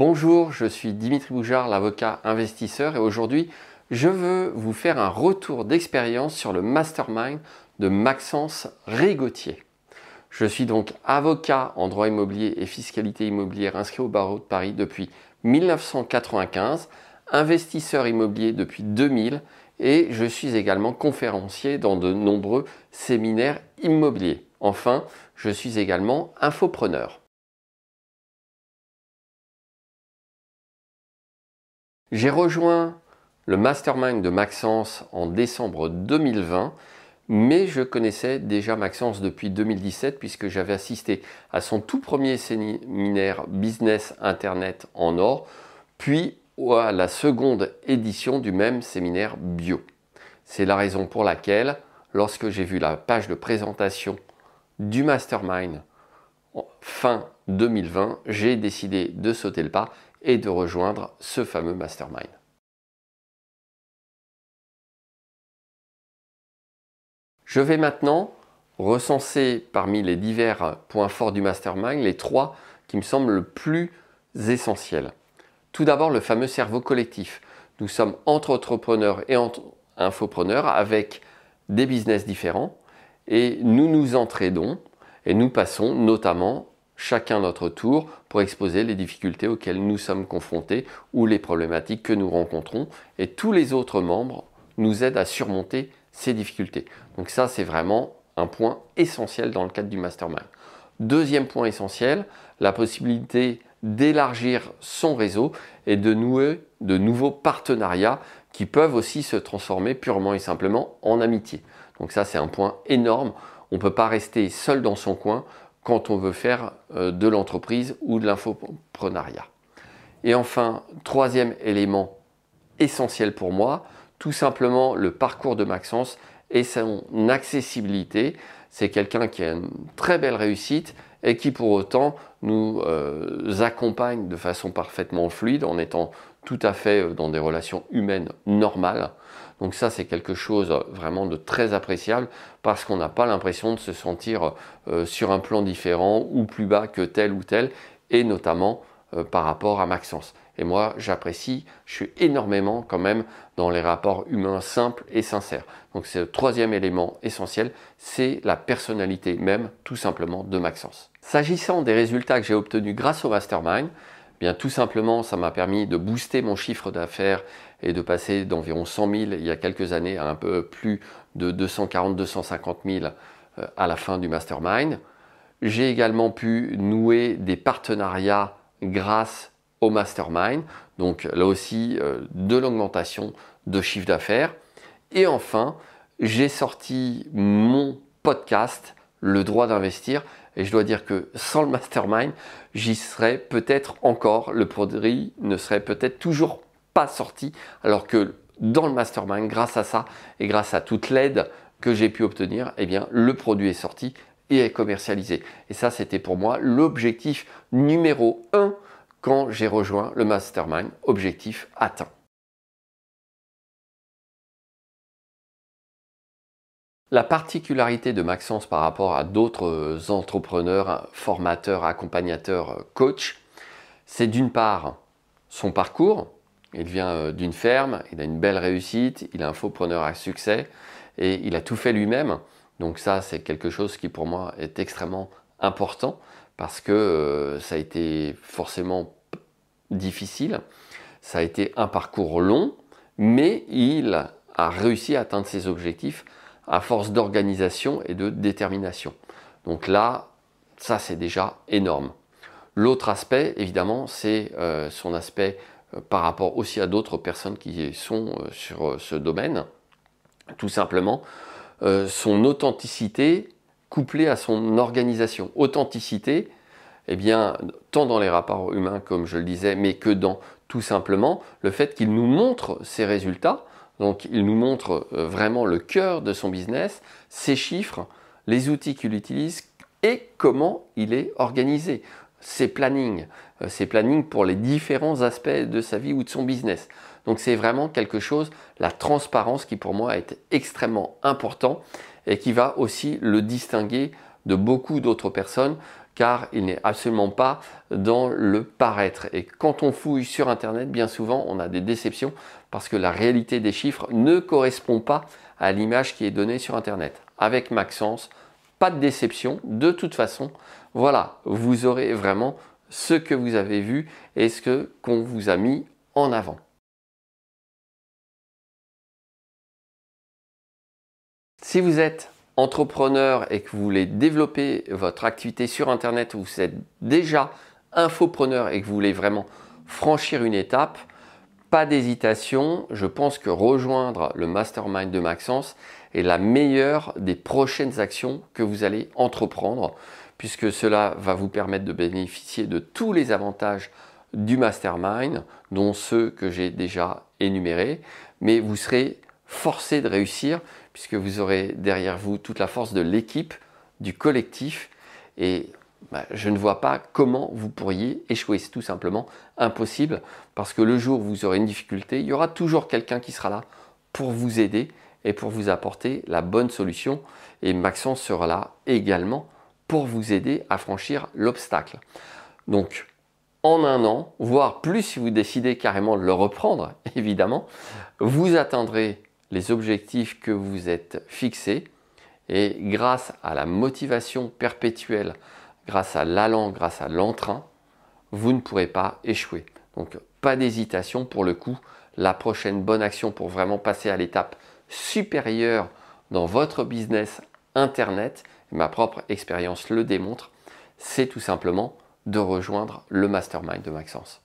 Bonjour, je suis Dimitri Boujard, l'avocat investisseur, et aujourd'hui, je veux vous faire un retour d'expérience sur le mastermind de Maxence Rigotier. Je suis donc avocat en droit immobilier et fiscalité immobilière inscrit au barreau de Paris depuis 1995, investisseur immobilier depuis 2000 et je suis également conférencier dans de nombreux séminaires immobiliers. Enfin, je suis également infopreneur. J'ai rejoint le mastermind de Maxence en décembre 2020, mais je connaissais déjà Maxence depuis 2017 puisque j'avais assisté à son tout premier séminaire Business Internet en or, puis à la seconde édition du même séminaire bio. C'est la raison pour laquelle, lorsque j'ai vu la page de présentation du mastermind fin 2020, j'ai décidé de sauter le pas et de rejoindre ce fameux mastermind. Je vais maintenant recenser parmi les divers points forts du mastermind les trois qui me semblent le plus essentiels. Tout d'abord, le fameux cerveau collectif. Nous sommes entre entrepreneurs et entre infopreneurs avec des business différents et nous nous entraidons et nous passons notamment chacun notre tour pour exposer les difficultés auxquelles nous sommes confrontés ou les problématiques que nous rencontrons et tous les autres membres nous aident à surmonter ces difficultés. Donc ça c'est vraiment un point essentiel dans le cadre du mastermind. Deuxième point essentiel, la possibilité d'élargir son réseau et de nouer de nouveaux partenariats qui peuvent aussi se transformer purement et simplement en amitié. Donc ça c'est un point énorme. On ne peut pas rester seul dans son coin quand on veut faire euh, de l'entreprise ou de l'infoprenariat. Et enfin, troisième élément essentiel pour moi, tout simplement le parcours de Maxence et son accessibilité. C'est quelqu'un qui a une très belle réussite et qui pour autant nous euh, accompagne de façon parfaitement fluide en étant tout à fait euh, dans des relations humaines normales. Donc ça, c'est quelque chose vraiment de très appréciable parce qu'on n'a pas l'impression de se sentir euh, sur un plan différent ou plus bas que tel ou tel, et notamment euh, par rapport à Maxence. Et moi, j'apprécie, je suis énormément quand même dans les rapports humains simples et sincères. Donc c'est le troisième élément essentiel, c'est la personnalité même, tout simplement, de Maxence. S'agissant des résultats que j'ai obtenus grâce au Mastermind, bien tout simplement, ça m'a permis de booster mon chiffre d'affaires et de passer d'environ 100 000 il y a quelques années à un peu plus de 240-250 000 euh, à la fin du mastermind. J'ai également pu nouer des partenariats grâce au mastermind, donc là aussi euh, de l'augmentation de chiffre d'affaires. Et enfin, j'ai sorti mon podcast, Le droit d'investir, et je dois dire que sans le mastermind, j'y serais peut-être encore, le produit ne serait peut-être toujours pas sorti, alors que dans le mastermind, grâce à ça et grâce à toute l'aide que j'ai pu obtenir, eh bien, le produit est sorti et est commercialisé. Et ça, c'était pour moi l'objectif numéro un quand j'ai rejoint le mastermind, objectif atteint. La particularité de Maxence par rapport à d'autres entrepreneurs, formateurs, accompagnateurs, coachs, c'est d'une part son parcours. Il vient euh, d'une ferme, il a une belle réussite, il est un faux-preneur à succès et il a tout fait lui-même. Donc ça, c'est quelque chose qui pour moi est extrêmement important parce que euh, ça a été forcément difficile, ça a été un parcours long, mais il a réussi à atteindre ses objectifs à force d'organisation et de détermination. Donc là, ça c'est déjà énorme. L'autre aspect, évidemment, c'est euh, son aspect euh, par rapport aussi à d'autres personnes qui sont euh, sur ce domaine. Tout simplement, son authenticité couplée à son organisation. Authenticité, eh bien, tant dans les rapports humains, comme je le disais, mais que dans tout simplement le fait qu'il nous montre ses résultats, donc il nous montre euh, vraiment le cœur de son business, ses chiffres, les outils qu'il utilise et comment il est organisé, ses plannings, euh, ses plannings pour les différents aspects de sa vie ou de son business. Donc c'est vraiment quelque chose, la transparence qui pour moi est extrêmement important et qui va aussi le distinguer de beaucoup d'autres personnes car il n'est absolument pas dans le paraître. Et quand on fouille sur Internet, bien souvent, on a des déceptions parce que la réalité des chiffres ne correspond pas à l'image qui est donnée sur Internet. Avec Maxence, pas de déception. De toute façon, voilà, vous aurez vraiment ce que vous avez vu et ce qu'on vous a mis en avant. Si vous êtes entrepreneur et que vous voulez développer votre activité sur Internet, ou vous êtes déjà infopreneur et que vous voulez vraiment franchir une étape, pas d'hésitation, je pense que rejoindre le mastermind de Maxence est la meilleure des prochaines actions que vous allez entreprendre, puisque cela va vous permettre de bénéficier de tous les avantages du mastermind, dont ceux que j'ai déjà énumérés, mais vous serez forcé de réussir puisque vous aurez derrière vous toute la force de l'équipe, du collectif, et bah, je ne vois pas comment vous pourriez échouer. C'est tout simplement impossible, parce que le jour où vous aurez une difficulté, il y aura toujours quelqu'un qui sera là pour vous aider et pour vous apporter la bonne solution, et Maxence sera là également pour vous aider à franchir l'obstacle. Donc, en un an, voire plus si vous décidez carrément de le reprendre, évidemment, vous atteindrez les objectifs que vous êtes fixés et grâce à la motivation perpétuelle, grâce à l'allant, grâce à l'entrain, vous ne pourrez pas échouer. Donc pas d'hésitation pour le coup. La prochaine bonne action pour vraiment passer à l'étape supérieure dans votre business Internet, ma propre expérience le démontre, c'est tout simplement de rejoindre le mastermind de Maxence.